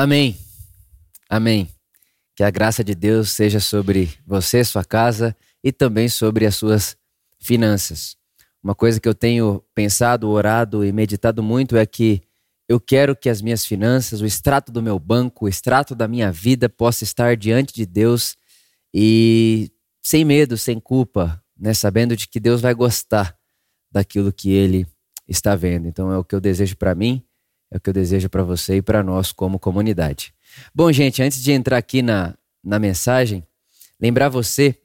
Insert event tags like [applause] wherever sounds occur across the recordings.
Amém. Amém. Que a graça de Deus seja sobre você, sua casa e também sobre as suas finanças. Uma coisa que eu tenho pensado, orado e meditado muito é que eu quero que as minhas finanças, o extrato do meu banco, o extrato da minha vida possa estar diante de Deus e sem medo, sem culpa, né, sabendo de que Deus vai gostar daquilo que ele está vendo. Então é o que eu desejo para mim, é o que eu desejo para você e para nós como comunidade. Bom, gente, antes de entrar aqui na, na mensagem, lembrar você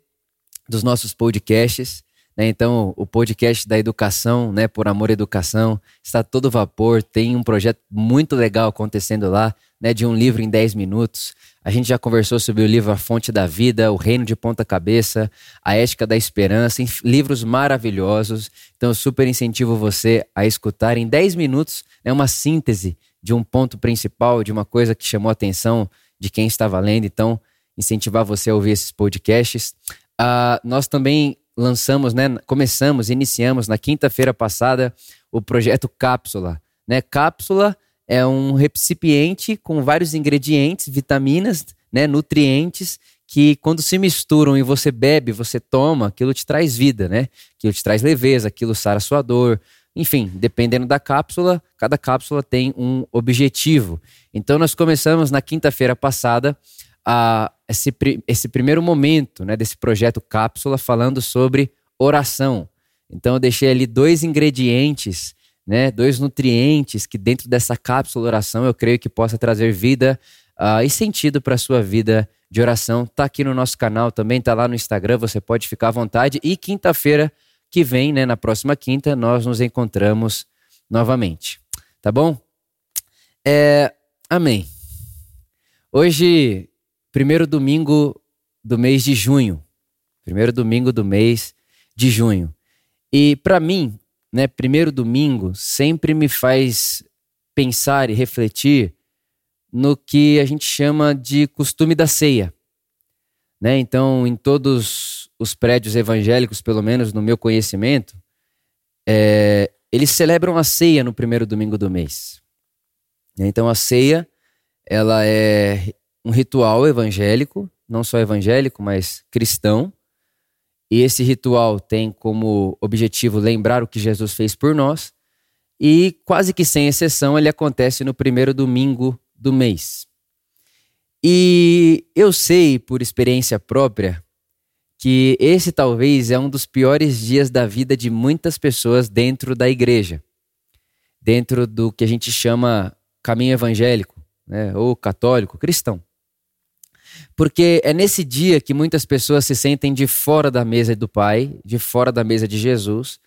dos nossos podcasts. Né? Então, o podcast da educação, né, por amor educação, está todo vapor. Tem um projeto muito legal acontecendo lá, né, de um livro em 10 minutos. A gente já conversou sobre o livro A Fonte da Vida, O Reino de Ponta Cabeça, A Ética da Esperança, livros maravilhosos. Então, eu super incentivo você a escutar em 10 minutos né, uma síntese de um ponto principal, de uma coisa que chamou a atenção de quem estava lendo. Então, incentivar você a ouvir esses podcasts. Uh, nós também lançamos, né, começamos, iniciamos na quinta-feira passada o projeto Cápsula. Né? Cápsula é um recipiente com vários ingredientes, vitaminas, né, nutrientes que quando se misturam e você bebe, você toma, aquilo te traz vida, né? Aquilo te traz leveza, aquilo sara sua dor, enfim, dependendo da cápsula, cada cápsula tem um objetivo. Então, nós começamos na quinta-feira passada a, esse, esse primeiro momento né, desse projeto Cápsula falando sobre oração. Então, eu deixei ali dois ingredientes, né, dois nutrientes que dentro dessa cápsula oração eu creio que possa trazer vida uh, e sentido para a sua vida de oração. Tá aqui no nosso canal também, tá lá no Instagram, você pode ficar à vontade. E quinta-feira que vem, né, na próxima quinta, nós nos encontramos novamente. Tá bom? É, amém. Hoje, primeiro domingo do mês de junho. Primeiro domingo do mês de junho. E para mim, né, primeiro domingo sempre me faz pensar e refletir no que a gente chama de costume da ceia. Né? Então, em todos os prédios evangélicos, pelo menos no meu conhecimento, é, eles celebram a ceia no primeiro domingo do mês. Então a ceia, ela é um ritual evangélico, não só evangélico, mas cristão. E esse ritual tem como objetivo lembrar o que Jesus fez por nós. E quase que sem exceção, ele acontece no primeiro domingo do mês. E eu sei, por experiência própria, que esse talvez é um dos piores dias da vida de muitas pessoas dentro da igreja, dentro do que a gente chama caminho evangélico, né, ou católico, cristão. Porque é nesse dia que muitas pessoas se sentem de fora da mesa do Pai, de fora da mesa de Jesus,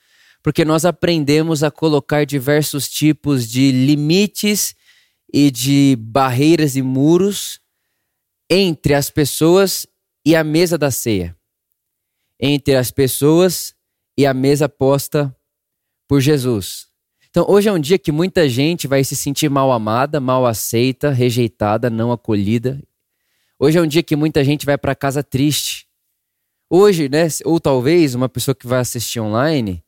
porque nós aprendemos a colocar diversos tipos de limites e de barreiras e muros entre as pessoas e a mesa da ceia entre as pessoas e a mesa posta por Jesus. Então, hoje é um dia que muita gente vai se sentir mal amada, mal aceita, rejeitada, não acolhida. Hoje é um dia que muita gente vai para casa triste. Hoje, né, ou talvez uma pessoa que vai assistir online,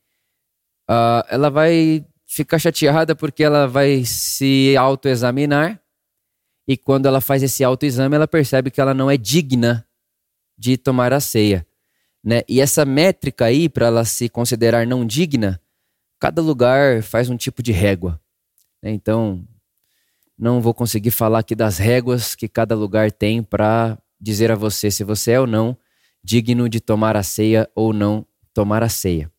uh, ela vai ficar chateada porque ela vai se autoexaminar e quando ela faz esse autoexame, ela percebe que ela não é digna de tomar a ceia. Né? E essa métrica aí, para ela se considerar não digna, cada lugar faz um tipo de régua. Né? Então, não vou conseguir falar aqui das réguas que cada lugar tem para dizer a você se você é ou não digno de tomar a ceia ou não tomar a ceia.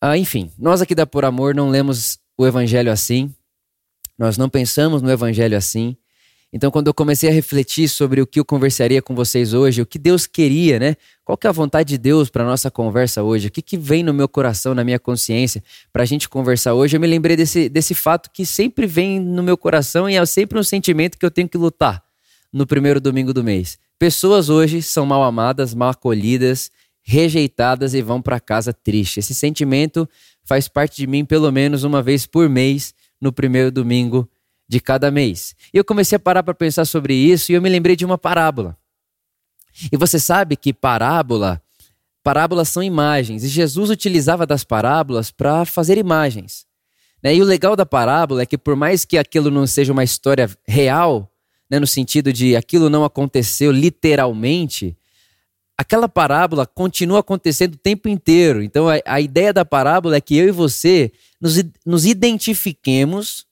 Ah, enfim, nós aqui da Por Amor não lemos o Evangelho assim, nós não pensamos no Evangelho assim. Então, quando eu comecei a refletir sobre o que eu conversaria com vocês hoje, o que Deus queria, né? Qual que é a vontade de Deus para nossa conversa hoje? O que, que vem no meu coração, na minha consciência, para a gente conversar hoje? Eu me lembrei desse, desse fato que sempre vem no meu coração e é sempre um sentimento que eu tenho que lutar no primeiro domingo do mês. Pessoas hoje são mal amadas, mal acolhidas, rejeitadas e vão para casa triste. Esse sentimento faz parte de mim pelo menos uma vez por mês no primeiro domingo de cada mês. E eu comecei a parar para pensar sobre isso e eu me lembrei de uma parábola. E você sabe que parábola, parábolas são imagens, e Jesus utilizava das parábolas para fazer imagens. Né? E o legal da parábola é que por mais que aquilo não seja uma história real, né, no sentido de aquilo não aconteceu literalmente, aquela parábola continua acontecendo o tempo inteiro. Então a, a ideia da parábola é que eu e você nos, nos identifiquemos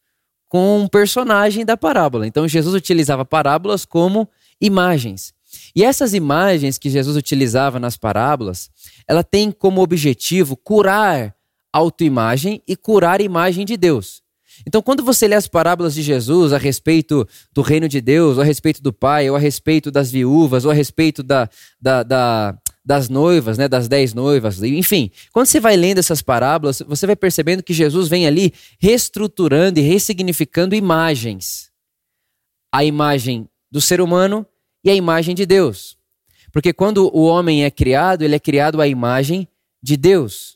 com um personagem da parábola. Então Jesus utilizava parábolas como imagens. E essas imagens que Jesus utilizava nas parábolas, ela tem como objetivo curar autoimagem e curar a imagem de Deus. Então, quando você lê as parábolas de Jesus a respeito do reino de Deus, ou a respeito do Pai, ou a respeito das viúvas, ou a respeito da, da, da das noivas, né, das dez noivas, enfim, quando você vai lendo essas parábolas, você vai percebendo que Jesus vem ali reestruturando e ressignificando imagens. A imagem do ser humano e a imagem de Deus. Porque quando o homem é criado, ele é criado à imagem de Deus.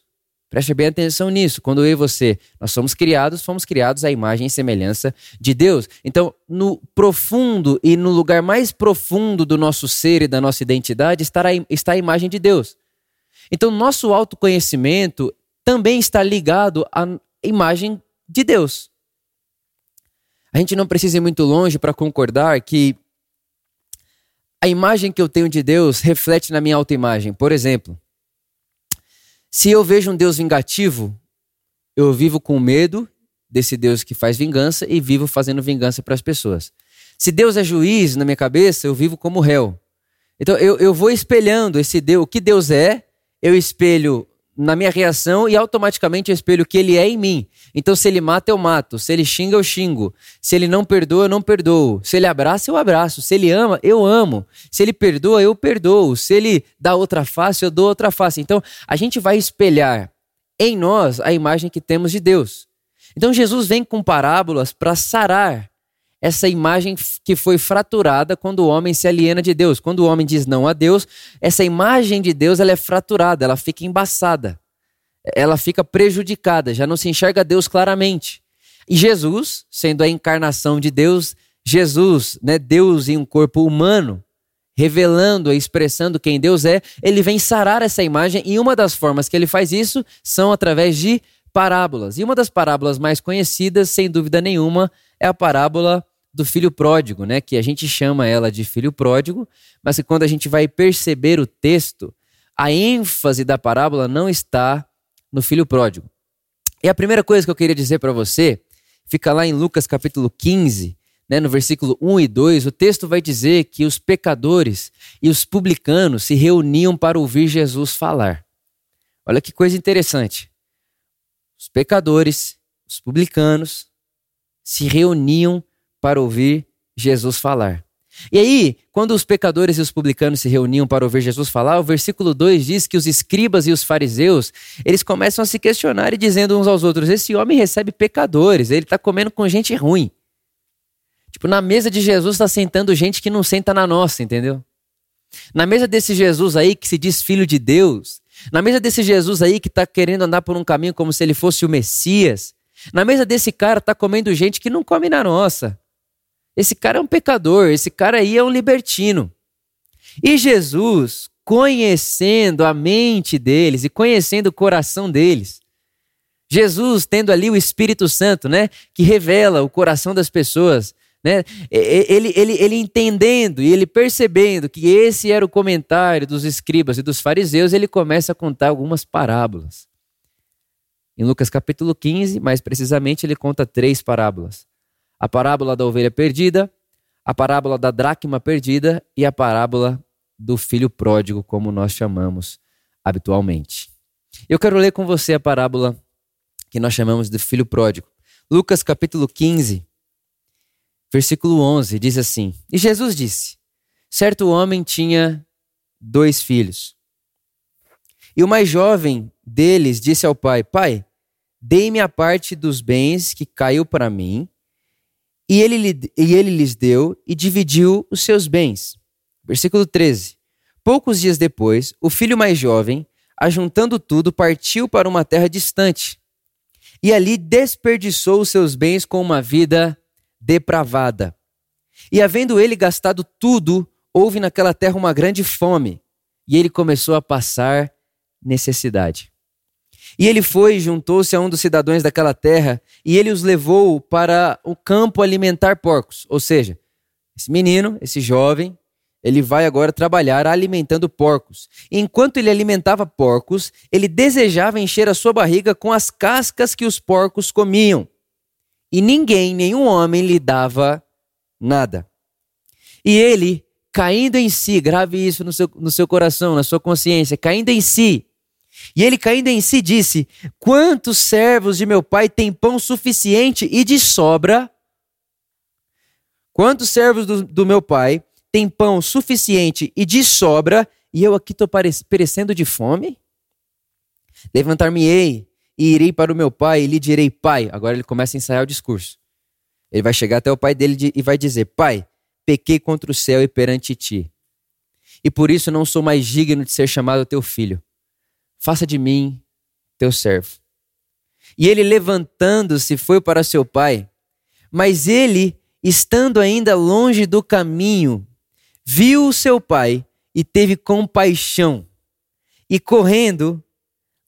Preste bem atenção nisso. Quando eu e você, nós somos criados, fomos criados à imagem e semelhança de Deus. Então, no profundo e no lugar mais profundo do nosso ser e da nossa identidade está a, imagem de Deus. Então, nosso autoconhecimento também está ligado à imagem de Deus. A gente não precisa ir muito longe para concordar que a imagem que eu tenho de Deus reflete na minha autoimagem. Por exemplo, se eu vejo um Deus vingativo, eu vivo com medo desse Deus que faz vingança e vivo fazendo vingança para as pessoas. Se Deus é juiz na minha cabeça, eu vivo como réu. Então eu, eu vou espelhando esse Deus, o que Deus é, eu espelho na minha reação e automaticamente eu espelho que ele é em mim. Então, se ele mata, eu mato. Se ele xinga, eu xingo. Se ele não perdoa, eu não perdoo. Se ele abraça, eu abraço. Se ele ama, eu amo. Se ele perdoa, eu perdoo. Se ele dá outra face, eu dou outra face. Então, a gente vai espelhar em nós a imagem que temos de Deus. Então, Jesus vem com parábolas para sarar essa imagem que foi fraturada quando o homem se aliena de Deus. Quando o homem diz não a Deus, essa imagem de Deus ela é fraturada, ela fica embaçada, ela fica prejudicada, já não se enxerga Deus claramente. E Jesus, sendo a encarnação de Deus, Jesus, né, Deus em um corpo humano, revelando expressando quem Deus é, ele vem sarar essa imagem e uma das formas que ele faz isso são através de parábolas. E uma das parábolas mais conhecidas, sem dúvida nenhuma, é a parábola do filho pródigo, né? Que a gente chama ela de filho pródigo, mas que quando a gente vai perceber o texto, a ênfase da parábola não está no filho pródigo. E a primeira coisa que eu queria dizer para você, fica lá em Lucas capítulo 15, né, no versículo 1 e 2, o texto vai dizer que os pecadores e os publicanos se reuniam para ouvir Jesus falar. Olha que coisa interessante. Os pecadores, os publicanos se reuniam para ouvir Jesus falar. E aí, quando os pecadores e os publicanos se reuniam para ouvir Jesus falar, o versículo 2 diz que os escribas e os fariseus, eles começam a se questionar e dizendo uns aos outros: esse homem recebe pecadores, ele está comendo com gente ruim. Tipo, na mesa de Jesus está sentando gente que não senta na nossa, entendeu? Na mesa desse Jesus aí que se diz filho de Deus, na mesa desse Jesus aí que está querendo andar por um caminho como se ele fosse o Messias, na mesa desse cara tá comendo gente que não come na nossa. Esse cara é um pecador, esse cara aí é um libertino. E Jesus, conhecendo a mente deles e conhecendo o coração deles, Jesus tendo ali o Espírito Santo, né, que revela o coração das pessoas, né, ele, ele, ele entendendo e ele percebendo que esse era o comentário dos escribas e dos fariseus, ele começa a contar algumas parábolas. Em Lucas capítulo 15, mais precisamente, ele conta três parábolas: a parábola da ovelha perdida, a parábola da dracma perdida e a parábola do filho pródigo, como nós chamamos habitualmente. Eu quero ler com você a parábola que nós chamamos de filho pródigo. Lucas capítulo 15, versículo 11, diz assim: E Jesus disse: Certo homem tinha dois filhos. E o mais jovem deles disse ao pai: Pai, Dei-me a parte dos bens que caiu para mim. E ele, e ele lhes deu e dividiu os seus bens. Versículo 13. Poucos dias depois, o filho mais jovem, ajuntando tudo, partiu para uma terra distante. E ali desperdiçou os seus bens com uma vida depravada. E havendo ele gastado tudo, houve naquela terra uma grande fome, e ele começou a passar necessidade. E ele foi e juntou-se a um dos cidadãos daquela terra, e ele os levou para o campo alimentar porcos. Ou seja, Esse menino, esse jovem, ele vai agora trabalhar alimentando porcos. Enquanto ele alimentava porcos, ele desejava encher a sua barriga com as cascas que os porcos comiam. E ninguém, nenhum homem, lhe dava nada. E ele, caindo em si, grave isso no seu, no seu coração, na sua consciência, caindo em si. E ele, caindo em si, disse: Quantos servos de meu pai têm pão suficiente e de sobra? Quantos servos do, do meu pai tem pão suficiente e de sobra, e eu aqui estou perecendo de fome? Levantar-me-ei e irei para o meu pai e lhe direi: Pai. Agora ele começa a ensaiar o discurso. Ele vai chegar até o pai dele e vai dizer: Pai, pequei contra o céu e perante ti. E por isso não sou mais digno de ser chamado teu filho. Faça de mim teu servo. E ele levantando-se foi para seu pai. Mas ele, estando ainda longe do caminho, viu o seu pai e teve compaixão, e correndo,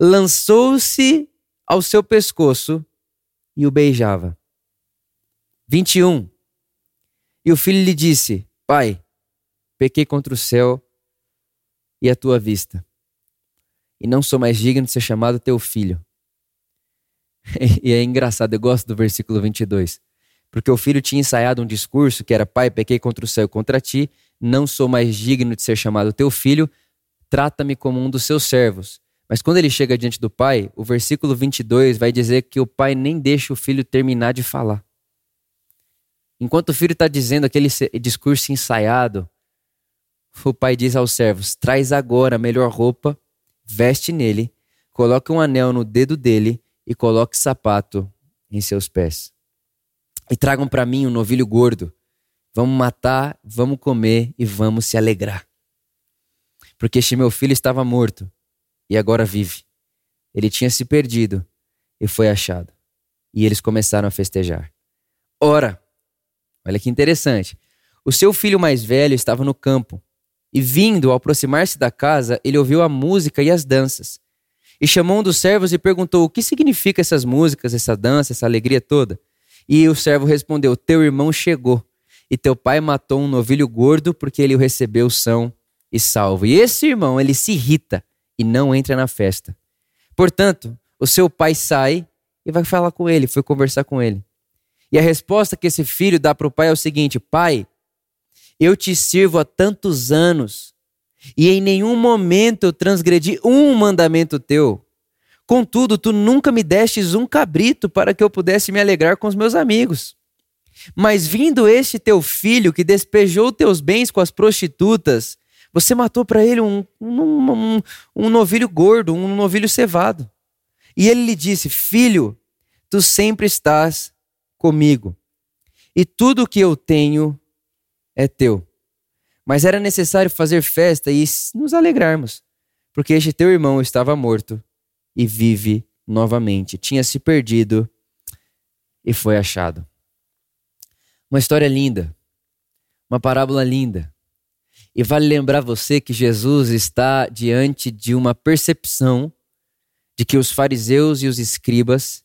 lançou-se ao seu pescoço e o beijava. 21. E o filho lhe disse: Pai, pequei contra o céu e a tua vista, e não sou mais digno de ser chamado teu filho. [laughs] e é engraçado, eu gosto do versículo 22. Porque o filho tinha ensaiado um discurso que era: Pai, pequei contra o céu e contra ti, não sou mais digno de ser chamado teu filho, trata-me como um dos seus servos. Mas quando ele chega diante do pai, o versículo 22 vai dizer que o pai nem deixa o filho terminar de falar. Enquanto o filho está dizendo aquele discurso ensaiado, o pai diz aos servos: traz agora a melhor roupa, veste nele, coloque um anel no dedo dele e coloque sapato em seus pés. E tragam para mim um novilho gordo. Vamos matar, vamos comer e vamos se alegrar. Porque este meu filho estava morto e agora vive. Ele tinha se perdido e foi achado. E eles começaram a festejar. Ora, olha que interessante. O seu filho mais velho estava no campo. E vindo, ao aproximar-se da casa, ele ouviu a música e as danças. E chamou um dos servos e perguntou: O que significa essas músicas, essa dança, essa alegria toda? E o servo respondeu: Teu irmão chegou, e teu pai matou um novilho gordo porque ele o recebeu são e salvo. E esse irmão, ele se irrita e não entra na festa. Portanto, o seu pai sai e vai falar com ele, foi conversar com ele. E a resposta que esse filho dá para o pai é o seguinte: Pai, eu te sirvo há tantos anos e em nenhum momento eu transgredi um mandamento teu. Contudo, tu nunca me destes um cabrito para que eu pudesse me alegrar com os meus amigos. Mas vindo este teu filho que despejou teus bens com as prostitutas, você matou para ele um, um, um, um novilho gordo, um novilho cevado. E ele lhe disse: Filho, tu sempre estás comigo, e tudo que eu tenho é teu. Mas era necessário fazer festa e nos alegrarmos, porque este teu irmão estava morto e vive novamente. Tinha se perdido e foi achado. Uma história linda, uma parábola linda. E vale lembrar você que Jesus está diante de uma percepção de que os fariseus e os escribas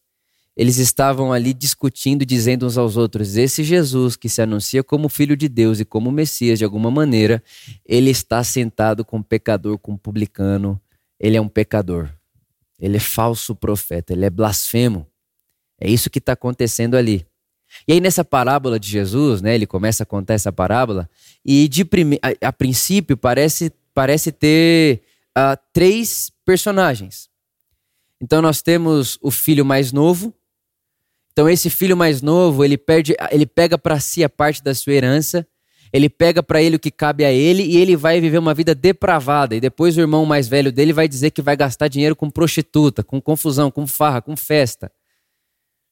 eles estavam ali discutindo, dizendo uns aos outros: esse Jesus que se anuncia como filho de Deus e como Messias de alguma maneira, ele está sentado com pecador, com publicano, ele é um pecador. Ele é falso profeta, ele é blasfemo. É isso que está acontecendo ali. E aí, nessa parábola de Jesus, né, ele começa a contar essa parábola, e de prime... a, a princípio parece, parece ter uh, três personagens. Então, nós temos o filho mais novo. Então, esse filho mais novo, ele, perde, ele pega para si a parte da sua herança ele pega para ele o que cabe a ele e ele vai viver uma vida depravada. E depois o irmão mais velho dele vai dizer que vai gastar dinheiro com prostituta, com confusão, com farra, com festa.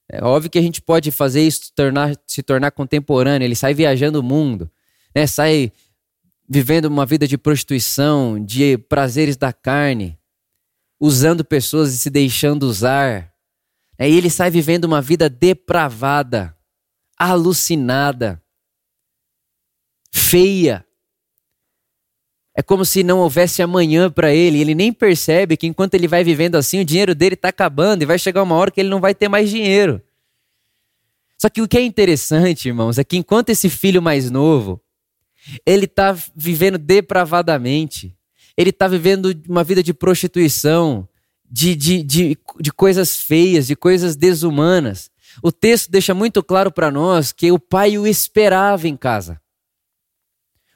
É óbvio que a gente pode fazer isso tornar, se tornar contemporâneo. Ele sai viajando o mundo, né? sai vivendo uma vida de prostituição, de prazeres da carne, usando pessoas e se deixando usar. Aí ele sai vivendo uma vida depravada, alucinada feia. É como se não houvesse amanhã para ele. Ele nem percebe que enquanto ele vai vivendo assim, o dinheiro dele está acabando e vai chegar uma hora que ele não vai ter mais dinheiro. Só que o que é interessante, irmãos, é que enquanto esse filho mais novo, ele está vivendo depravadamente, ele está vivendo uma vida de prostituição, de, de, de, de coisas feias, de coisas desumanas. O texto deixa muito claro para nós que o pai o esperava em casa.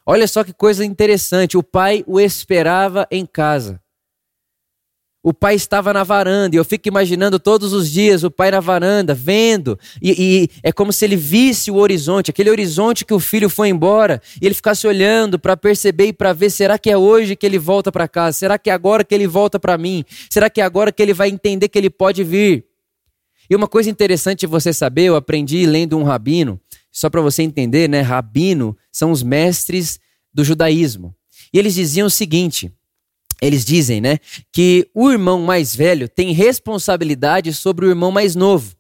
Olha só que coisa interessante, o pai o esperava em casa. O pai estava na varanda, e eu fico imaginando todos os dias o pai na varanda, vendo, e, e, é como se ele visse o horizonte, aquele horizonte que o filho foi embora, e ele ficasse olhando para perceber e para ver: será que é hoje que ele volta para casa? Será que é agora que ele volta para mim? Será que é agora que ele vai entender que ele pode vir? E uma coisa interessante você saber, eu aprendi lendo um rabino, só para você entender, né? Rabino são os mestres do judaísmo. E eles diziam o seguinte: eles dizem, né, que o irmão mais velho tem responsabilidade sobre o irmão mais novo.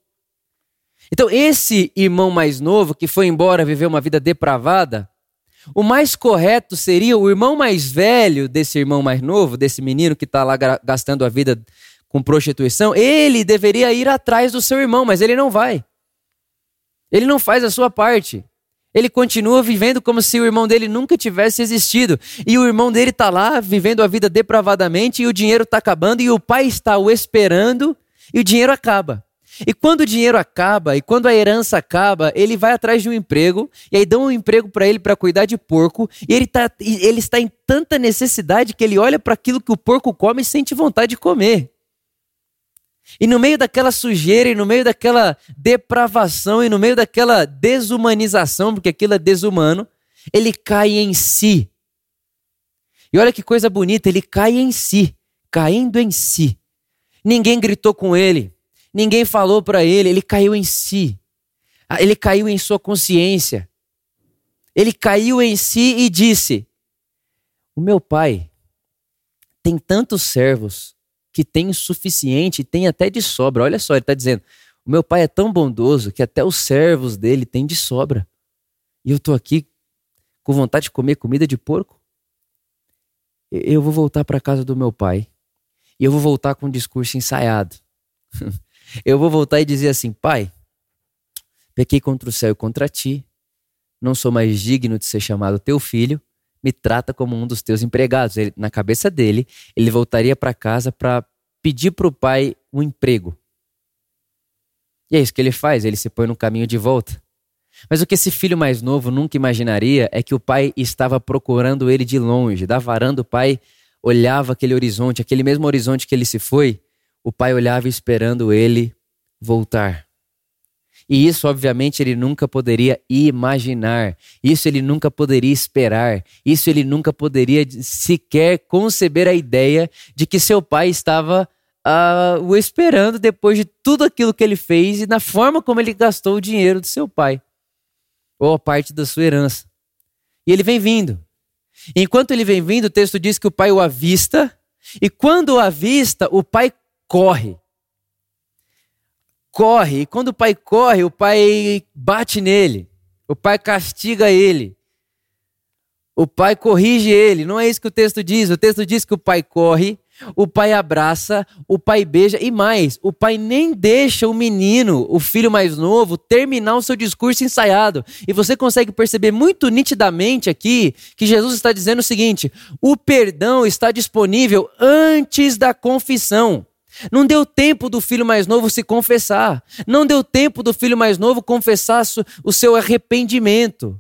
Então, esse irmão mais novo que foi embora viver uma vida depravada, o mais correto seria o irmão mais velho desse irmão mais novo, desse menino que está lá gastando a vida com prostituição, ele deveria ir atrás do seu irmão, mas ele não vai. Ele não faz a sua parte. Ele continua vivendo como se o irmão dele nunca tivesse existido. E o irmão dele está lá vivendo a vida depravadamente e o dinheiro está acabando e o pai está o esperando e o dinheiro acaba. E quando o dinheiro acaba e quando a herança acaba, ele vai atrás de um emprego e aí dão um emprego para ele para cuidar de porco e ele, tá, ele está em tanta necessidade que ele olha para aquilo que o porco come e sente vontade de comer. E no meio daquela sujeira, e no meio daquela depravação, e no meio daquela desumanização, porque aquilo é desumano, ele cai em si. E olha que coisa bonita, ele cai em si, caindo em si. Ninguém gritou com ele, ninguém falou para ele, ele caiu em si. Ah, ele caiu em sua consciência. Ele caiu em si e disse: O meu pai tem tantos servos que tem o suficiente, tem até de sobra. Olha só, ele está dizendo: o meu pai é tão bondoso que até os servos dele têm de sobra. E eu estou aqui com vontade de comer comida de porco. Eu vou voltar para a casa do meu pai. E eu vou voltar com um discurso ensaiado. [laughs] eu vou voltar e dizer assim: Pai, pequei contra o céu e contra ti. Não sou mais digno de ser chamado teu filho me trata como um dos teus empregados. Ele, na cabeça dele, ele voltaria para casa para pedir para o pai um emprego. E é isso que ele faz, ele se põe no caminho de volta. Mas o que esse filho mais novo nunca imaginaria é que o pai estava procurando ele de longe. Da varanda, o pai olhava aquele horizonte, aquele mesmo horizonte que ele se foi, o pai olhava esperando ele voltar. E isso, obviamente, ele nunca poderia imaginar. Isso ele nunca poderia esperar. Isso ele nunca poderia sequer conceber a ideia de que seu pai estava uh, o esperando depois de tudo aquilo que ele fez e na forma como ele gastou o dinheiro do seu pai, ou a parte da sua herança. E ele vem vindo. Enquanto ele vem vindo, o texto diz que o pai o avista, e quando o avista, o pai corre corre. E quando o pai corre, o pai bate nele. O pai castiga ele. O pai corrige ele. Não é isso que o texto diz. O texto diz que o pai corre, o pai abraça, o pai beija e mais, o pai nem deixa o menino, o filho mais novo, terminar o seu discurso ensaiado. E você consegue perceber muito nitidamente aqui que Jesus está dizendo o seguinte: o perdão está disponível antes da confissão. Não deu tempo do filho mais novo se confessar. Não deu tempo do filho mais novo confessar o seu arrependimento.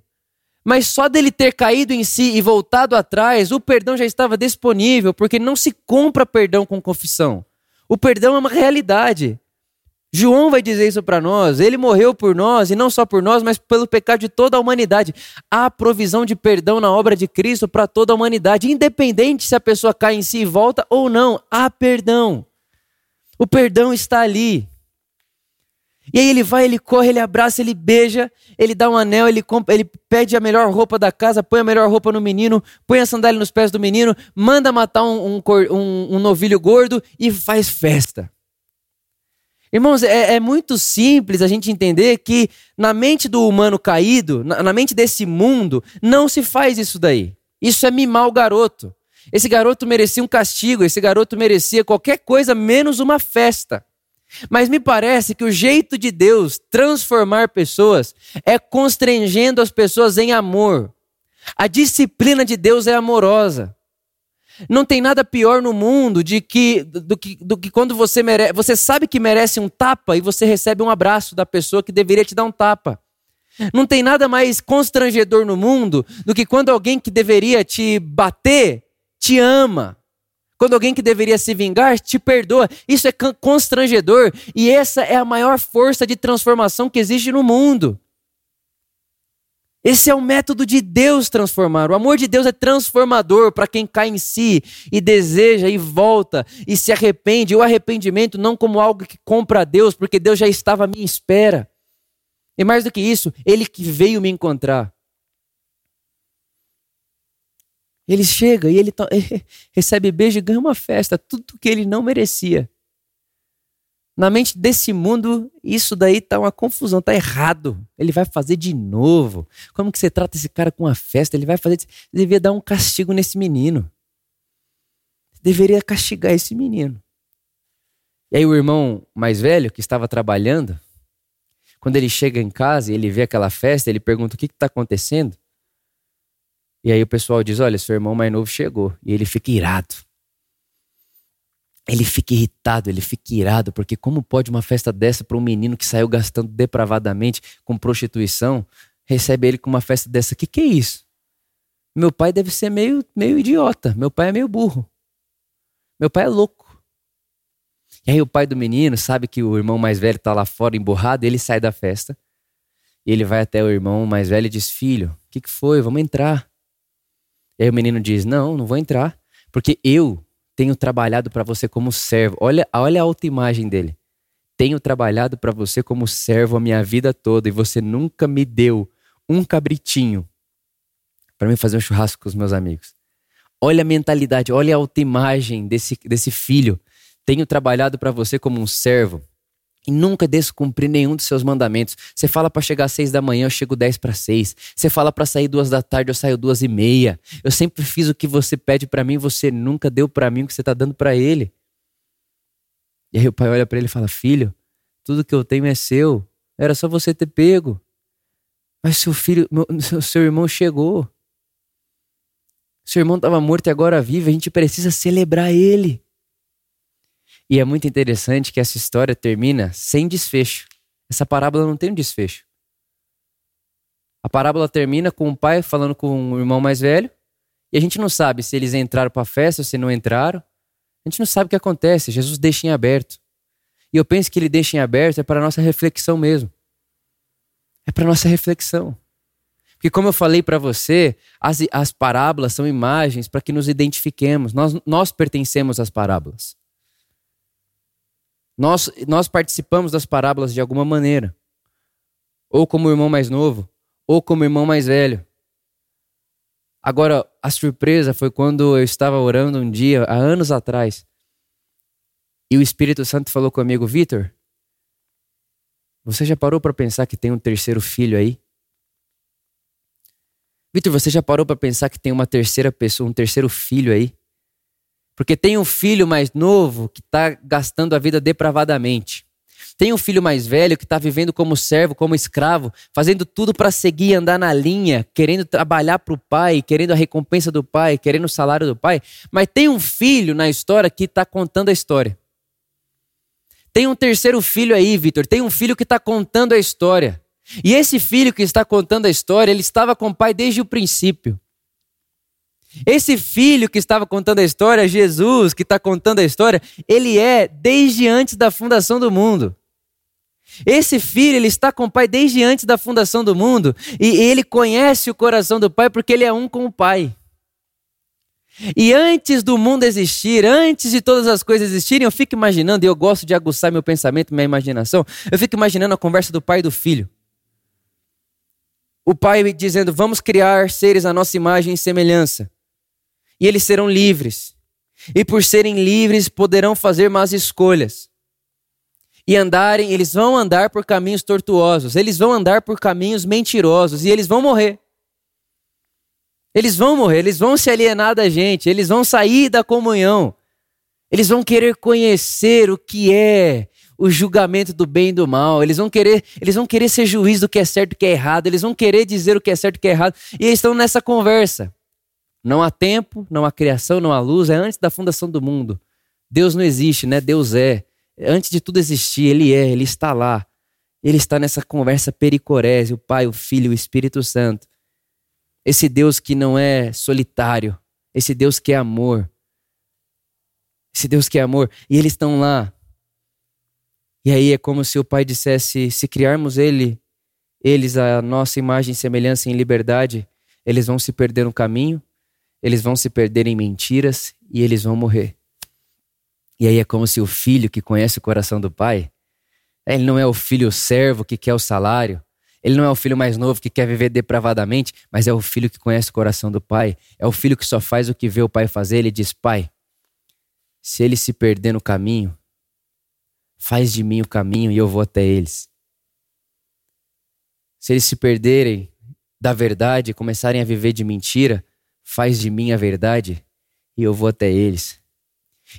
Mas só dele ter caído em si e voltado atrás, o perdão já estava disponível, porque não se compra perdão com confissão. O perdão é uma realidade. João vai dizer isso para nós. Ele morreu por nós, e não só por nós, mas pelo pecado de toda a humanidade. Há provisão de perdão na obra de Cristo para toda a humanidade, independente se a pessoa cai em si e volta ou não. Há perdão. O perdão está ali. E aí ele vai, ele corre, ele abraça, ele beija, ele dá um anel, ele, compra, ele pede a melhor roupa da casa, põe a melhor roupa no menino, põe a sandália nos pés do menino, manda matar um, um, um, novilho gordo e faz festa. Irmãos, é, é, muito simples a gente entender que na mente do humano caído, na, na mente desse mundo, não se faz isso daí. Isso é mimar o garoto. Esse garoto merecia um castigo, esse garoto merecia qualquer coisa menos uma festa. Mas me parece que o jeito de Deus transformar pessoas é constrangendo as pessoas em amor. A disciplina de Deus é amorosa. Não tem nada pior no mundo de que, do, que, do que quando você merece, você sabe que merece um tapa e você recebe um abraço da pessoa que deveria te dar um tapa. Não tem nada mais constrangedor no mundo do que quando alguém que deveria te bater te ama. Quando alguém que deveria se vingar te perdoa. Isso é constrangedor e essa é a maior força de transformação que existe no mundo. Esse é o método de Deus transformar. O amor de Deus é transformador para quem cai em si e deseja e volta e se arrepende. O arrependimento não como algo que compra a Deus, porque Deus já estava à minha espera. E mais do que isso, Ele que veio me encontrar. Ele chega e ele, [laughs] recebe beijo e ganha uma festa, tudo que ele não merecia. Na mente desse mundo, isso daí tá uma confusão, tá errado. Ele vai fazer de novo. Como que você trata esse cara com uma festa? Ele vai fazer. Você devia dar um castigo nesse menino. Você deveria castigar esse menino. E aí o irmão mais velho, que estava trabalhando, quando ele chega em casa e ele vê aquela festa, ele pergunta o que está acontecendo. E aí o pessoal diz: Olha, seu irmão mais novo chegou. E ele fica irado ele fica irritado, ele fica irado, porque como pode uma festa dessa para um menino que saiu gastando depravadamente com prostituição, recebe ele com uma festa dessa? Que que é isso? Meu pai deve ser meio, meio idiota, meu pai é meio burro. Meu pai é louco. E aí o pai do menino sabe que o irmão mais velho está lá fora emburrado, ele sai da festa. E ele vai até o irmão mais velho e diz: Filho, o que, que foi? Vamos entrar. E aí o menino diz: Não, não vou entrar, porque eu tenho trabalhado para você como servo. Olha, olha a autoimagem dele. Tenho trabalhado para você como servo a minha vida toda e você nunca me deu um cabritinho para mim fazer um churrasco com os meus amigos. Olha a mentalidade, olha a autoimagem desse, desse filho. Tenho trabalhado para você como um servo e nunca descumprir nenhum dos seus mandamentos. Você fala para chegar às seis da manhã, eu chego dez para seis. Você fala para sair duas da tarde, eu saio duas e meia. Eu sempre fiz o que você pede para mim, você nunca deu para mim o que você está dando para ele. E aí o pai olha para ele e fala: Filho, tudo que eu tenho é seu. Era só você ter pego. Mas seu filho, meu, seu irmão chegou. Seu irmão estava morto e agora vive. A gente precisa celebrar ele. E é muito interessante que essa história termina sem desfecho. Essa parábola não tem um desfecho. A parábola termina com o pai falando com o irmão mais velho, e a gente não sabe se eles entraram para a festa ou se não entraram. A gente não sabe o que acontece. Jesus deixa em aberto. E eu penso que ele deixa em aberto é para nossa reflexão mesmo. É para nossa reflexão. Porque, como eu falei para você, as, as parábolas são imagens para que nos identifiquemos. Nós, nós pertencemos às parábolas. Nós, nós participamos das parábolas de alguma maneira. Ou como irmão mais novo, ou como irmão mais velho. Agora, a surpresa foi quando eu estava orando um dia, há anos atrás, e o Espírito Santo falou comigo: Vitor, você já parou para pensar que tem um terceiro filho aí? Vitor, você já parou para pensar que tem uma terceira pessoa, um terceiro filho aí? Porque tem um filho mais novo que está gastando a vida depravadamente. Tem um filho mais velho que está vivendo como servo, como escravo, fazendo tudo para seguir, andar na linha, querendo trabalhar para o pai, querendo a recompensa do pai, querendo o salário do pai. Mas tem um filho na história que está contando a história. Tem um terceiro filho aí, Vitor. Tem um filho que está contando a história. E esse filho que está contando a história, ele estava com o pai desde o princípio. Esse filho que estava contando a história, Jesus que está contando a história, ele é desde antes da fundação do mundo. Esse filho, ele está com o pai desde antes da fundação do mundo e ele conhece o coração do pai porque ele é um com o pai. E antes do mundo existir, antes de todas as coisas existirem, eu fico imaginando, e eu gosto de aguçar meu pensamento, minha imaginação, eu fico imaginando a conversa do pai e do filho. O pai dizendo: Vamos criar seres à nossa imagem e semelhança e eles serão livres. E por serem livres, poderão fazer más escolhas. E andarem, eles vão andar por caminhos tortuosos, eles vão andar por caminhos mentirosos e eles vão morrer. Eles vão morrer, eles vão se alienar da gente, eles vão sair da comunhão. Eles vão querer conhecer o que é o julgamento do bem e do mal. Eles vão querer, eles vão querer ser juiz do que é certo e que é errado. Eles vão querer dizer o que é certo e o que é errado. E eles estão nessa conversa. Não há tempo, não há criação, não há luz. É antes da fundação do mundo. Deus não existe, né? Deus é. Antes de tudo existir, Ele é, Ele está lá. Ele está nessa conversa pericorese, o Pai, o Filho, o Espírito Santo. Esse Deus que não é solitário, esse Deus que é amor. Esse Deus que é amor. E eles estão lá. E aí é como se o Pai dissesse: se criarmos ele, eles a nossa imagem e semelhança em liberdade, eles vão se perder no caminho, eles vão se perder em mentiras e eles vão morrer. E aí é como se o filho que conhece o coração do pai, ele não é o filho servo que quer o salário, ele não é o filho mais novo que quer viver depravadamente, mas é o filho que conhece o coração do pai, é o filho que só faz o que vê o pai fazer, ele diz: "Pai, se ele se perder no caminho, faz de mim o caminho e eu vou até eles. Se eles se perderem da verdade começarem a viver de mentira, faz de mim a verdade e eu vou até eles.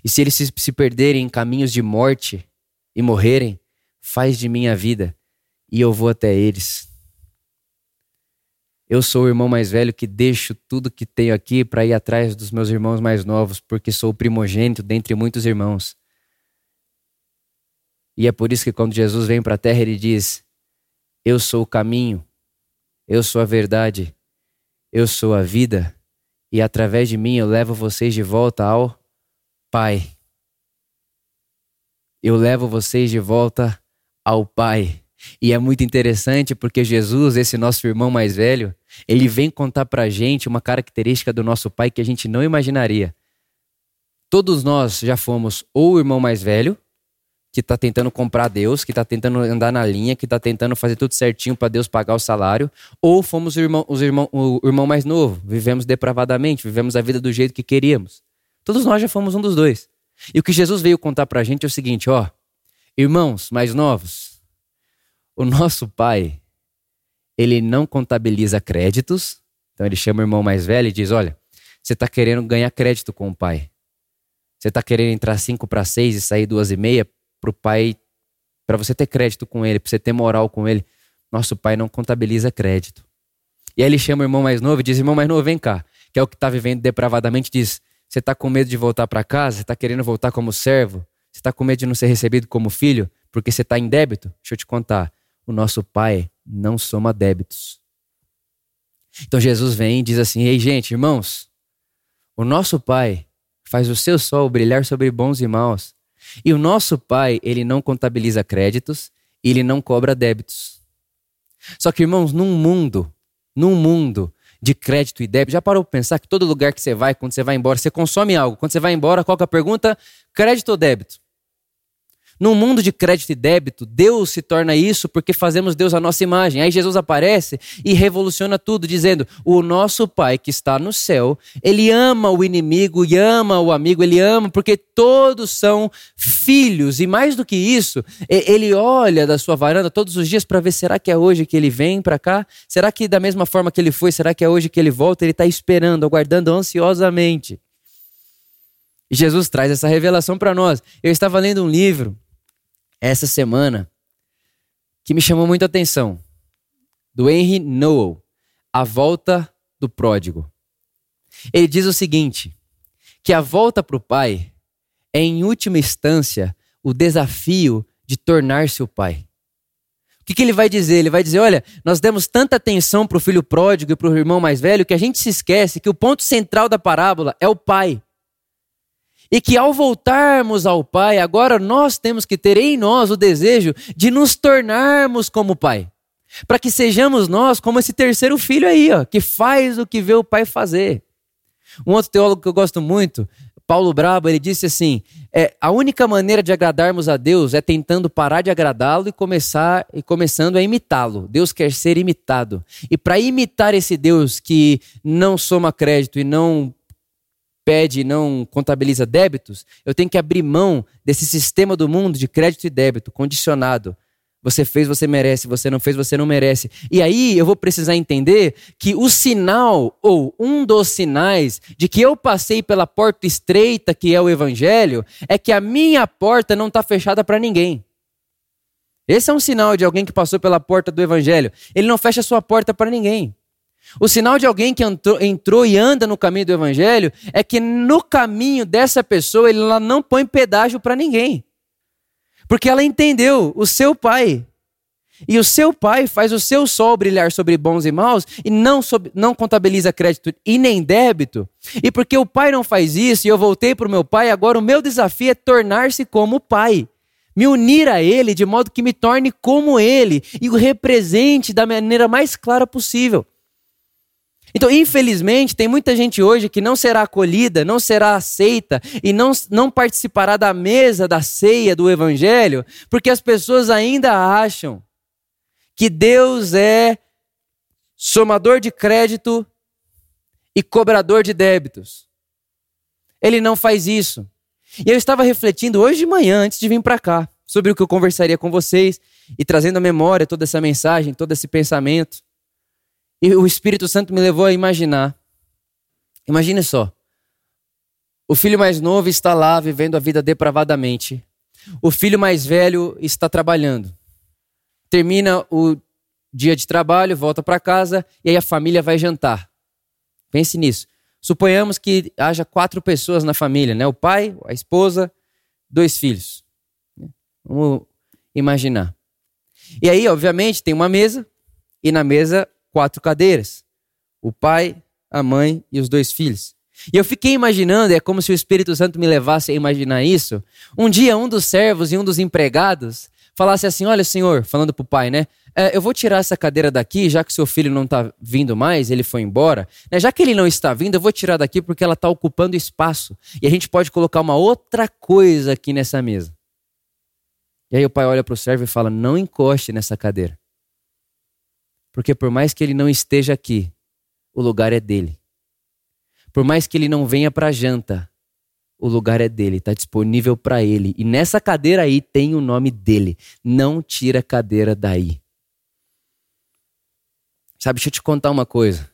E se eles se perderem em caminhos de morte e morrerem, faz de mim a vida e eu vou até eles. Eu sou o irmão mais velho que deixo tudo que tenho aqui para ir atrás dos meus irmãos mais novos, porque sou o primogênito dentre muitos irmãos. E é por isso que quando Jesus vem para a terra, ele diz: Eu sou o caminho, eu sou a verdade, eu sou a vida, e através de mim eu levo vocês de volta ao Pai. Eu levo vocês de volta ao Pai. E é muito interessante porque Jesus, esse nosso irmão mais velho, ele vem contar pra gente uma característica do nosso pai que a gente não imaginaria. Todos nós já fomos ou o irmão mais velho, que está tentando comprar Deus, que está tentando andar na linha, que está tentando fazer tudo certinho para Deus pagar o salário, ou fomos o irmão, os irmão, o irmão mais novo, vivemos depravadamente, vivemos a vida do jeito que queríamos. Todos nós já fomos um dos dois. E o que Jesus veio contar para a gente é o seguinte, ó, irmãos mais novos, o nosso pai, ele não contabiliza créditos, então ele chama o irmão mais velho e diz, olha, você está querendo ganhar crédito com o pai. Você está querendo entrar 5 para 6 e sair duas e meia para o pai, para você ter crédito com ele, para você ter moral com ele. Nosso pai não contabiliza crédito. E aí ele chama o irmão mais novo e diz: Irmão mais novo, vem cá. Que é o que está vivendo depravadamente. Diz: Você está com medo de voltar para casa? Você está querendo voltar como servo? Você está com medo de não ser recebido como filho? Porque você está em débito? Deixa eu te contar. O nosso pai não soma débitos. Então Jesus vem e diz assim: Ei, gente, irmãos, o nosso pai faz o seu sol brilhar sobre bons e maus e o nosso pai, ele não contabiliza créditos ele não cobra débitos. Só que, irmãos, num mundo, num mundo de crédito e débito, já parou para pensar que todo lugar que você vai, quando você vai embora, você consome algo. Quando você vai embora, qual é a pergunta? Crédito ou débito? No mundo de crédito e débito, Deus se torna isso porque fazemos Deus a nossa imagem. Aí Jesus aparece e revoluciona tudo, dizendo: O nosso Pai que está no céu, ele ama o inimigo e ama o amigo, ele ama porque todos são filhos. E mais do que isso, ele olha da sua varanda todos os dias para ver: será que é hoje que ele vem para cá? Será que da mesma forma que ele foi, será que é hoje que ele volta? Ele está esperando, aguardando ansiosamente. Jesus traz essa revelação para nós. Eu estava lendo um livro essa semana que me chamou muita atenção, do Henry Noel, A Volta do Pródigo. Ele diz o seguinte: que a volta para o pai é, em última instância, o desafio de tornar-se o pai. O que, que, ele vai dizer? Ele vai dizer: olha, nós demos tanta atenção para o filho pródigo e para o irmão mais velho que a gente se esquece que o ponto central da parábola é o pai. E que ao voltarmos ao Pai, agora nós temos que ter em nós o desejo de nos tornarmos como Pai. Para que sejamos nós como esse terceiro filho aí, ó, que faz o que vê o Pai fazer. Um outro teólogo que eu gosto muito, Paulo Brabo, ele disse assim: é, a única maneira de agradarmos a Deus é tentando parar de agradá-lo e começar e começando a imitá-lo. Deus quer ser imitado. E para imitar esse Deus que não soma crédito e não pede e não contabiliza débitos, eu tenho que abrir mão desse sistema do mundo de crédito e débito condicionado. Você fez, você merece, você não fez, você não merece. E aí eu vou precisar entender que o sinal, ou um dos sinais, de que eu passei pela porta estreita, que é o Evangelho, é que a minha porta não está fechada para ninguém. Esse é um sinal de alguém que passou pela porta do evangelho. Ele não fecha sua porta para ninguém. O sinal de alguém que entrou, entrou, e anda no caminho do evangelho é que no caminho dessa pessoa ele não põe pedágio para ninguém. Porque ela entendeu o seu pai. E o seu pai faz o seu sol brilhar sobre bons e maus e não, sobre, não contabiliza crédito e nem débito. E porque o pai não faz isso e eu voltei para o meu pai, agora o meu desafio é tornar-se como o pai. Me unir a ele de modo que me torne como ele e o represente da maneira mais clara possível. Então, infelizmente, tem muita gente hoje que não será acolhida, não será aceita e não, não participará da mesa da ceia do Evangelho, porque as pessoas ainda acham que Deus é somador de crédito e cobrador de débitos. Ele não faz isso. E eu estava refletindo hoje de manhã, antes de vir para cá, sobre o que eu conversaria com vocês e trazendo à memória toda essa mensagem, todo esse pensamento. E o Espírito Santo me levou a imaginar. Imagine só. O filho mais novo está lá vivendo a vida depravadamente. O filho mais velho está trabalhando. Termina o dia de trabalho, volta para casa e aí a família vai jantar. Pense nisso. Suponhamos que haja quatro pessoas na família, né? O pai, a esposa, dois filhos. Vamos imaginar. E aí, obviamente, tem uma mesa e na mesa quatro cadeiras: o pai, a mãe e os dois filhos. E eu fiquei imaginando, é como se o Espírito Santo me levasse a imaginar isso. Um dia, um dos servos e um dos empregados falasse assim: Olha, senhor, falando para o pai, né? É, eu vou tirar essa cadeira daqui, já que seu filho não está vindo mais, ele foi embora. Né, já que ele não está vindo, eu vou tirar daqui porque ela está ocupando espaço. E a gente pode colocar uma outra coisa aqui nessa mesa. E aí o pai olha para o servo e fala: Não encoste nessa cadeira. Porque por mais que ele não esteja aqui, o lugar é dele. Por mais que ele não venha para janta, o lugar é dele, está disponível para ele. E nessa cadeira aí tem o nome dele. Não tira a cadeira daí. Sabe, deixa eu te contar uma coisa.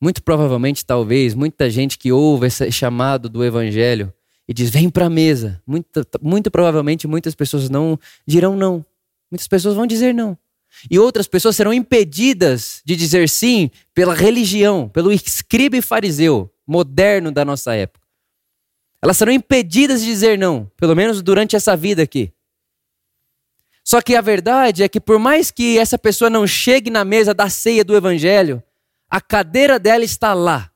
Muito provavelmente, talvez, muita gente que ouve esse chamado do evangelho e diz: vem para a mesa. Muito, muito provavelmente, muitas pessoas não dirão não. Muitas pessoas vão dizer não. E outras pessoas serão impedidas de dizer sim pela religião, pelo escriba fariseu moderno da nossa época. Elas serão impedidas de dizer não, pelo menos durante essa vida aqui. Só que a verdade é que, por mais que essa pessoa não chegue na mesa da ceia do evangelho, a cadeira dela está lá.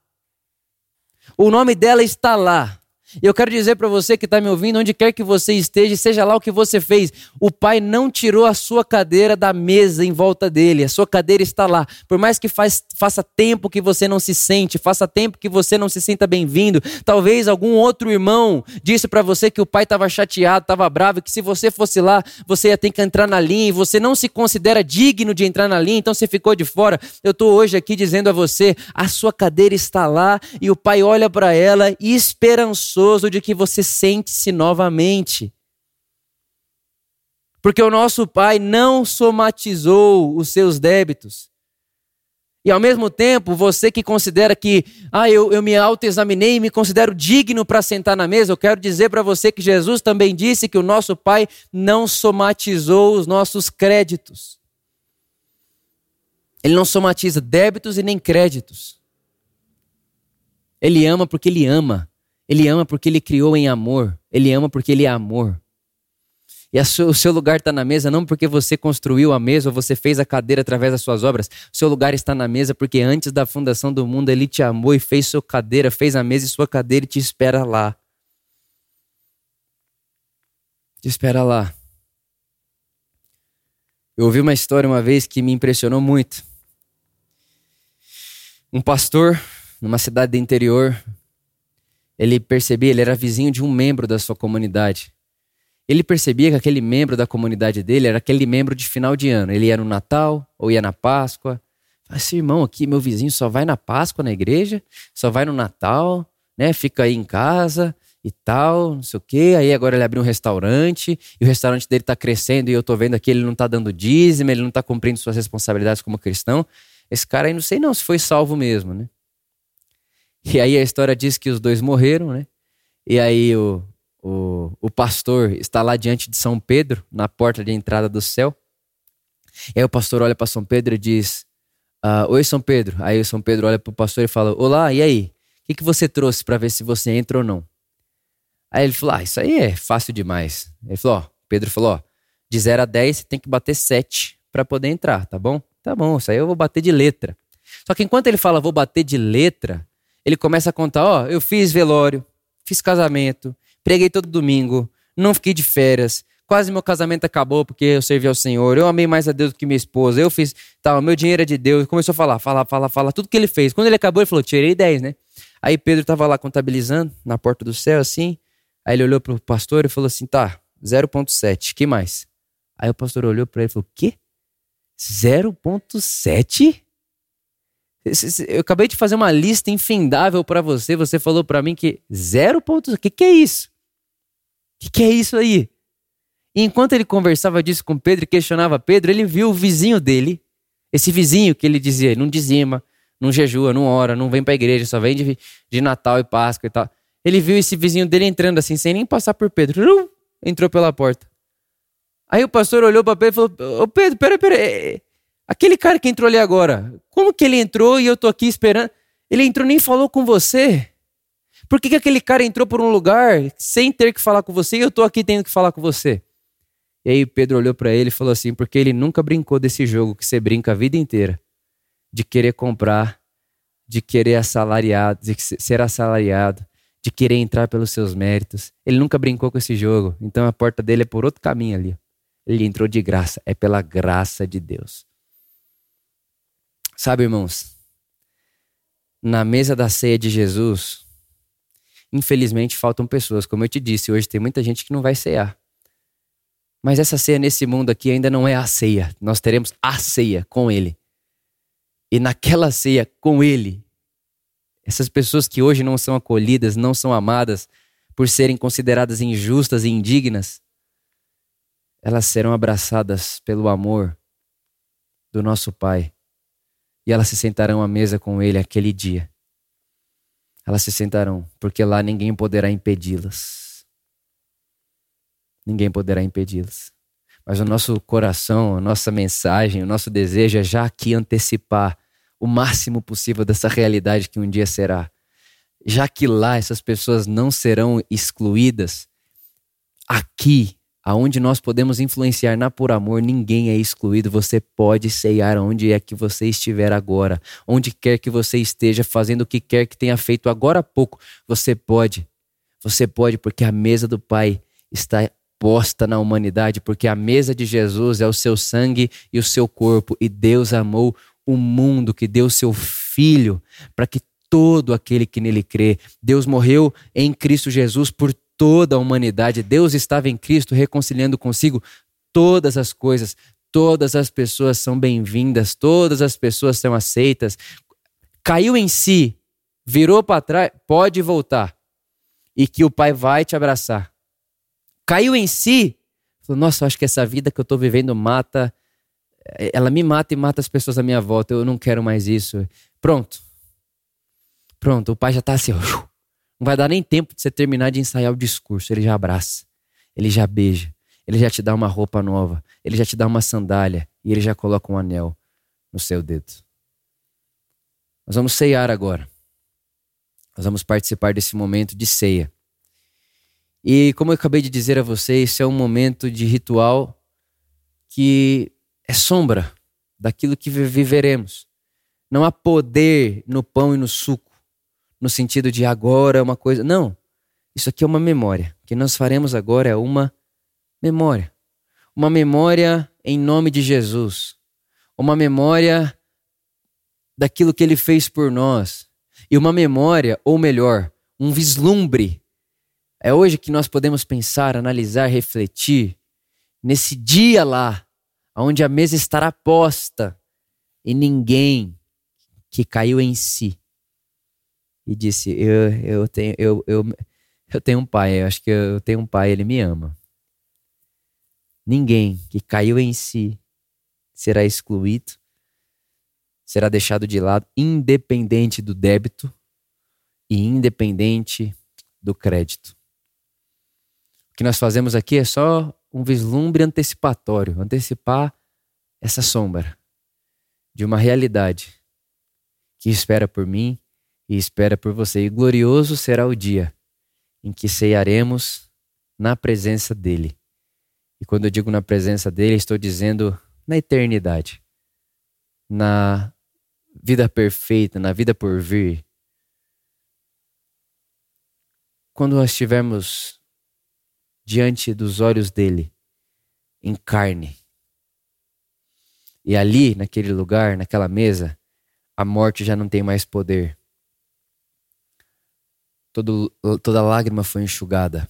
O nome dela está lá. E eu quero dizer para você que está me ouvindo, onde quer que você esteja, seja lá o que você fez, o Pai não tirou a sua cadeira da mesa em volta dele, a sua cadeira está lá. Por mais que faz, faça tempo que você não se sente, faça tempo que você não se sinta bem-vindo, talvez algum outro irmão disse para você que o Pai estava chateado, estava bravo, que se você fosse lá, você ia ter que entrar na linha, e você não se considera digno de entrar na linha, então você ficou de fora. Eu estou hoje aqui dizendo a você, a sua cadeira está lá, e o Pai olha para ela e esperançou gostoso de que você sente-se novamente. Porque o nosso Pai não somatizou os seus débitos. E ao mesmo tempo, você que considera que, ah, eu, eu me autoexaminei e me considero digno para sentar na mesa, eu quero dizer para você que Jesus também disse que o nosso Pai não somatizou os nossos créditos. Ele não somatiza débitos e nem créditos. Ele ama porque ele ama. Ele ama porque ele criou em amor. Ele ama porque ele é amor. E o seu lugar está na mesa não porque você construiu a mesa ou você fez a cadeira através das suas obras. O seu lugar está na mesa porque antes da fundação do mundo ele te amou e fez sua cadeira, fez a mesa e sua cadeira e te espera lá. Te espera lá. Eu ouvi uma história uma vez que me impressionou muito. Um pastor numa cidade do interior ele percebia, ele era vizinho de um membro da sua comunidade. Ele percebia que aquele membro da comunidade dele era aquele membro de final de ano. Ele ia no Natal ou ia na Páscoa. Esse irmão aqui, meu vizinho, só vai na Páscoa na igreja, só vai no Natal, né? Fica aí em casa e tal, não sei o quê. Aí agora ele abriu um restaurante e o restaurante dele está crescendo e eu tô vendo aqui ele não está dando dízimo, ele não está cumprindo suas responsabilidades como cristão. Esse cara aí não sei não se foi salvo mesmo, né? E aí a história diz que os dois morreram, né? E aí o, o, o pastor está lá diante de São Pedro, na porta de entrada do céu. E aí o pastor olha para São Pedro e diz: ah, Oi, São Pedro. Aí o São Pedro olha para o pastor e fala: Olá, e aí? O que, que você trouxe para ver se você entra ou não? Aí ele falou: Ah, isso aí é fácil demais. Ele falou: Ó, Pedro falou: Ó, de 0 a 10 você tem que bater 7 para poder entrar, tá bom? Tá bom, isso aí eu vou bater de letra. Só que enquanto ele fala vou bater de letra, ele começa a contar: Ó, eu fiz velório, fiz casamento, preguei todo domingo, não fiquei de férias, quase meu casamento acabou porque eu servi ao Senhor, eu amei mais a Deus do que minha esposa, eu fiz, tal, meu dinheiro é de Deus. Começou a falar, falar, falar, falar, tudo que ele fez. Quando ele acabou, ele falou, tirei 10, né? Aí Pedro estava lá contabilizando na porta do céu, assim. Aí ele olhou pro pastor e falou assim: tá, 0,7, que mais? Aí o pastor olhou para ele e falou: quê? 0,7? Eu acabei de fazer uma lista infindável para você. Você falou para mim que 0,7. O que, que é isso? O que, que é isso aí? E enquanto ele conversava disso com Pedro e questionava Pedro, ele viu o vizinho dele, esse vizinho que ele dizia, não dizima, não jejua, não ora, não vem para a igreja, só vem de, de Natal e Páscoa e tal. Ele viu esse vizinho dele entrando assim, sem nem passar por Pedro. Entrou pela porta. Aí o pastor olhou para Pedro e falou: Ô Pedro, peraí, peraí. Aquele cara que entrou ali agora, como que ele entrou e eu tô aqui esperando? Ele entrou nem falou com você. Por que, que aquele cara entrou por um lugar sem ter que falar com você e eu tô aqui tendo que falar com você? E aí Pedro olhou para ele e falou assim: porque ele nunca brincou desse jogo que você brinca a vida inteira, de querer comprar, de querer assalariado, de ser assalariado, de querer entrar pelos seus méritos. Ele nunca brincou com esse jogo, então a porta dele é por outro caminho ali. Ele entrou de graça, é pela graça de Deus. Sabe, irmãos, na mesa da ceia de Jesus, infelizmente faltam pessoas, como eu te disse, hoje tem muita gente que não vai cear. Mas essa ceia nesse mundo aqui ainda não é a ceia. Nós teremos a ceia com Ele. E naquela ceia com Ele, essas pessoas que hoje não são acolhidas, não são amadas, por serem consideradas injustas e indignas, elas serão abraçadas pelo amor do nosso Pai. E elas se sentarão à mesa com Ele aquele dia. Elas se sentarão, porque lá ninguém poderá impedi-las ninguém poderá impedi-las. Mas o nosso coração, a nossa mensagem, o nosso desejo é já aqui antecipar o máximo possível dessa realidade que um dia será. Já que lá essas pessoas não serão excluídas, aqui, aonde nós podemos influenciar na por amor, ninguém é excluído. Você pode ceiar onde é que você estiver agora, onde quer que você esteja fazendo o que quer que tenha feito agora há pouco, você pode. Você pode porque a mesa do Pai está posta na humanidade, porque a mesa de Jesus é o seu sangue e o seu corpo, e Deus amou o mundo, que deu seu Filho, para que todo aquele que nele crê. Deus morreu em Cristo Jesus por toda a humanidade. Deus estava em Cristo reconciliando consigo todas as coisas. Todas as pessoas são bem-vindas, todas as pessoas são aceitas. Caiu em si, virou para trás, pode voltar. E que o Pai vai te abraçar caiu em si, falou: Nossa, acho que essa vida que eu estou vivendo mata, eh, ela me mata e mata as pessoas à minha volta. Eu não quero mais isso. Pronto. Pronto, o pai já está assim, ó, não vai dar nem tempo de você terminar de ensaiar o discurso. Ele já abraça, ele já beija, ele já te dá uma roupa nova, ele já te dá uma sandália e ele já coloca um anel no seu dedo. Nós vamos ceiar agora. Nós vamos participar desse momento de ceia. E como eu acabei de dizer a vocês, esse é um momento de ritual que é sombra daquilo que viveremos. Não há poder no pão e no suco, no sentido de agora é uma coisa. Não. Isso aqui é uma memória. O que nós faremos agora é uma memória. Uma memória em nome de Jesus. Uma memória daquilo que ele fez por nós. E uma memória, ou melhor, um vislumbre é hoje que nós podemos pensar, analisar, refletir nesse dia lá, onde a mesa estará posta e ninguém que caiu em si e disse: Eu, eu, tenho, eu, eu, eu tenho um pai, eu acho que eu tenho um pai, ele me ama. Ninguém que caiu em si será excluído, será deixado de lado, independente do débito e independente do crédito. O que nós fazemos aqui é só um vislumbre antecipatório antecipar essa sombra de uma realidade que espera por mim e espera por você. E glorioso será o dia em que ceiaremos na presença dele. E quando eu digo na presença dele, estou dizendo na eternidade, na vida perfeita, na vida por vir. Quando nós estivermos diante dos olhos dele, em carne, e ali, naquele lugar, naquela mesa, a morte já não tem mais poder. Todo, toda lágrima foi enxugada.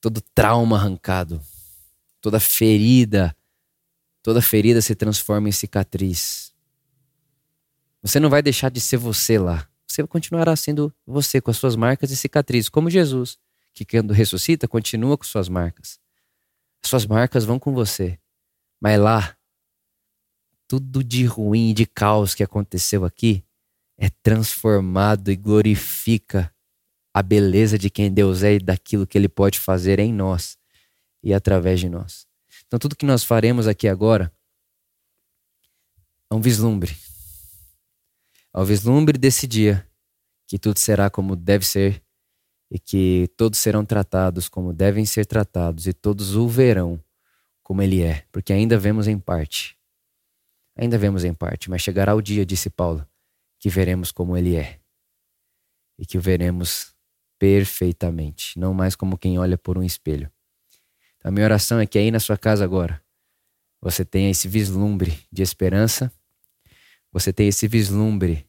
Todo trauma arrancado. Toda ferida. Toda ferida se transforma em cicatriz. Você não vai deixar de ser você lá. Você continuará sendo você, com as suas marcas e cicatrizes, como Jesus, que quando ressuscita, continua com suas marcas. As suas marcas vão com você. Mas lá, tudo de ruim, de caos que aconteceu aqui, é transformado e glorifica a beleza de quem Deus é e daquilo que Ele pode fazer em nós e através de nós. Então, tudo que nós faremos aqui agora é um vislumbre. É um vislumbre desse dia que tudo será como deve ser e que todos serão tratados como devem ser tratados e todos o verão como ele é, porque ainda vemos em parte. Ainda vemos em parte, mas chegará o dia, disse Paulo, que veremos como ele é. E que o veremos perfeitamente, não mais como quem olha por um espelho. Então, a minha oração é que aí na sua casa agora, você tenha esse vislumbre de esperança, você tenha esse vislumbre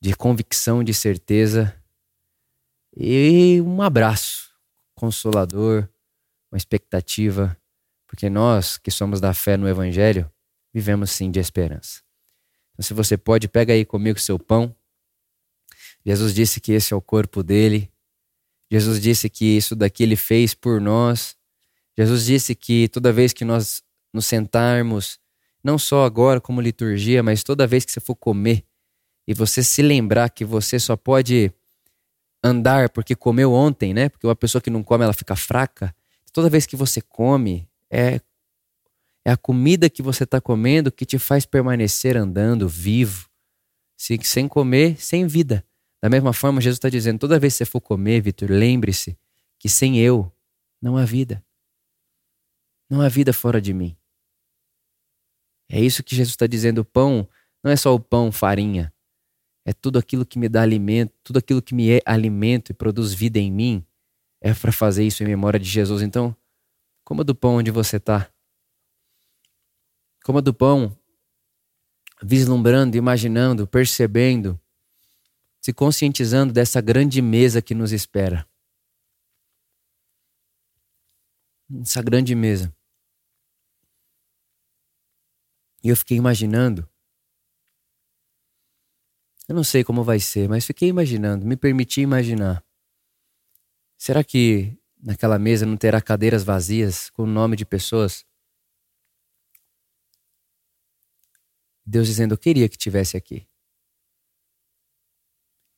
de convicção, de certeza e um abraço consolador, uma expectativa porque nós que somos da fé no Evangelho, vivemos sim de esperança. Então, se você pode, pega aí comigo seu pão. Jesus disse que esse é o corpo dele. Jesus disse que isso daqui ele fez por nós. Jesus disse que toda vez que nós nos sentarmos, não só agora como liturgia, mas toda vez que você for comer e você se lembrar que você só pode andar porque comeu ontem, né? Porque uma pessoa que não come ela fica fraca. Toda vez que você come, é, é a comida que você está comendo que te faz permanecer andando, vivo. Se, sem comer, sem vida. Da mesma forma, Jesus está dizendo: toda vez que você for comer, Vitor, lembre-se que sem eu não há vida. Não há vida fora de mim. É isso que Jesus está dizendo. O pão não é só o pão, farinha. É tudo aquilo que me dá alimento, tudo aquilo que me é alimento e produz vida em mim. É para fazer isso em memória de Jesus. Então, Coma do pão onde você está. Coma do pão vislumbrando, imaginando, percebendo, se conscientizando dessa grande mesa que nos espera. Essa grande mesa. E eu fiquei imaginando. Eu não sei como vai ser, mas fiquei imaginando, me permiti imaginar. Será que Naquela mesa não terá cadeiras vazias com o nome de pessoas. Deus dizendo: Eu queria que tivesse aqui.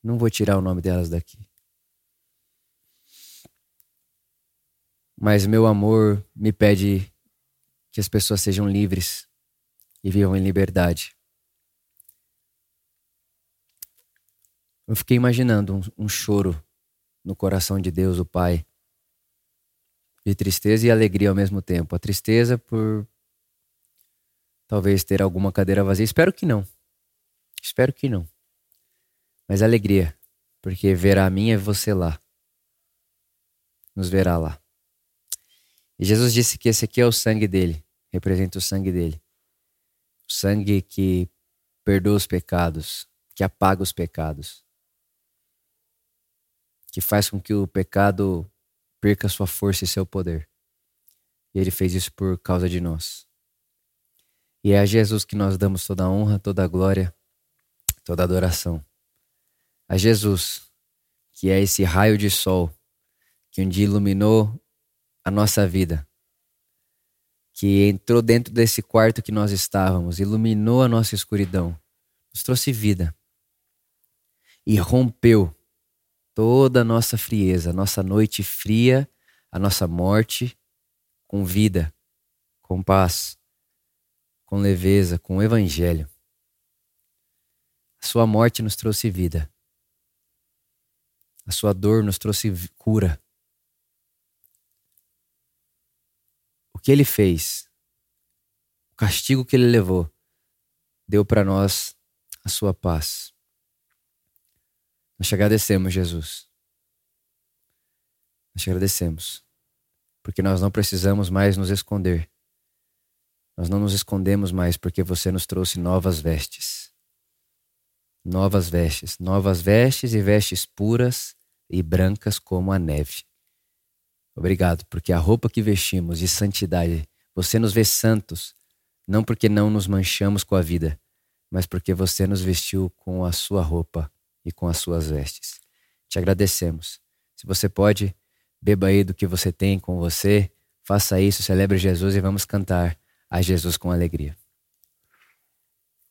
Não vou tirar o nome delas daqui. Mas meu amor me pede que as pessoas sejam livres e vivam em liberdade. Eu fiquei imaginando um, um choro no coração de Deus, o Pai de tristeza e alegria ao mesmo tempo. A tristeza por talvez ter alguma cadeira vazia. Espero que não. Espero que não. Mas alegria, porque verá a mim e você lá. Nos verá lá. E Jesus disse que esse aqui é o sangue dele, representa o sangue dele. O sangue que perdoa os pecados, que apaga os pecados, que faz com que o pecado perca sua força e seu poder. E ele fez isso por causa de nós. E é a Jesus que nós damos toda a honra, toda a glória, toda a adoração. A Jesus, que é esse raio de sol que um dia iluminou a nossa vida, que entrou dentro desse quarto que nós estávamos, iluminou a nossa escuridão, nos trouxe vida e rompeu toda a nossa frieza, a nossa noite fria, a nossa morte com vida, com paz, com leveza, com o evangelho. A sua morte nos trouxe vida. A sua dor nos trouxe cura. O que ele fez, o castigo que ele levou, deu para nós a sua paz. Nós te agradecemos, Jesus. Nós te agradecemos, porque nós não precisamos mais nos esconder. Nós não nos escondemos mais porque você nos trouxe novas vestes. Novas vestes, novas vestes e vestes puras e brancas como a neve. Obrigado, porque a roupa que vestimos de santidade, você nos vê santos, não porque não nos manchamos com a vida, mas porque você nos vestiu com a sua roupa e com as suas vestes. Te agradecemos. Se você pode, beba aí do que você tem com você, faça isso, celebre Jesus e vamos cantar a Jesus com alegria.